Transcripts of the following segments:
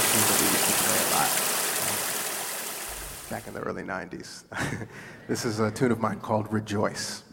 that we used to play a lot back in the early 90s. this is a tune of mine called Rejoice.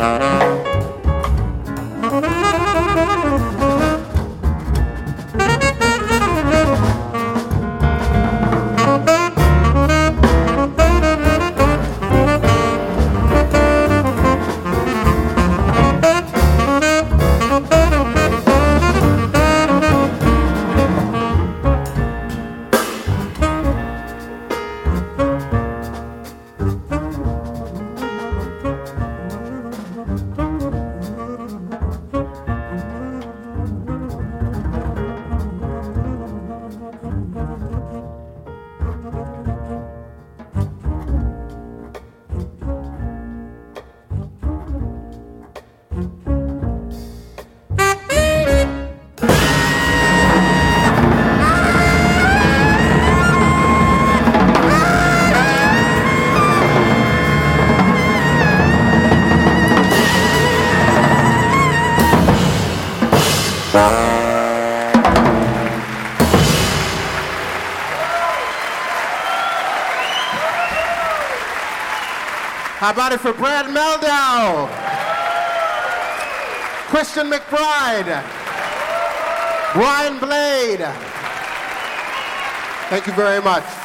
Bye. How about it for Brad Mehldau? Christian McBride? Brian Blade? Thank you very much.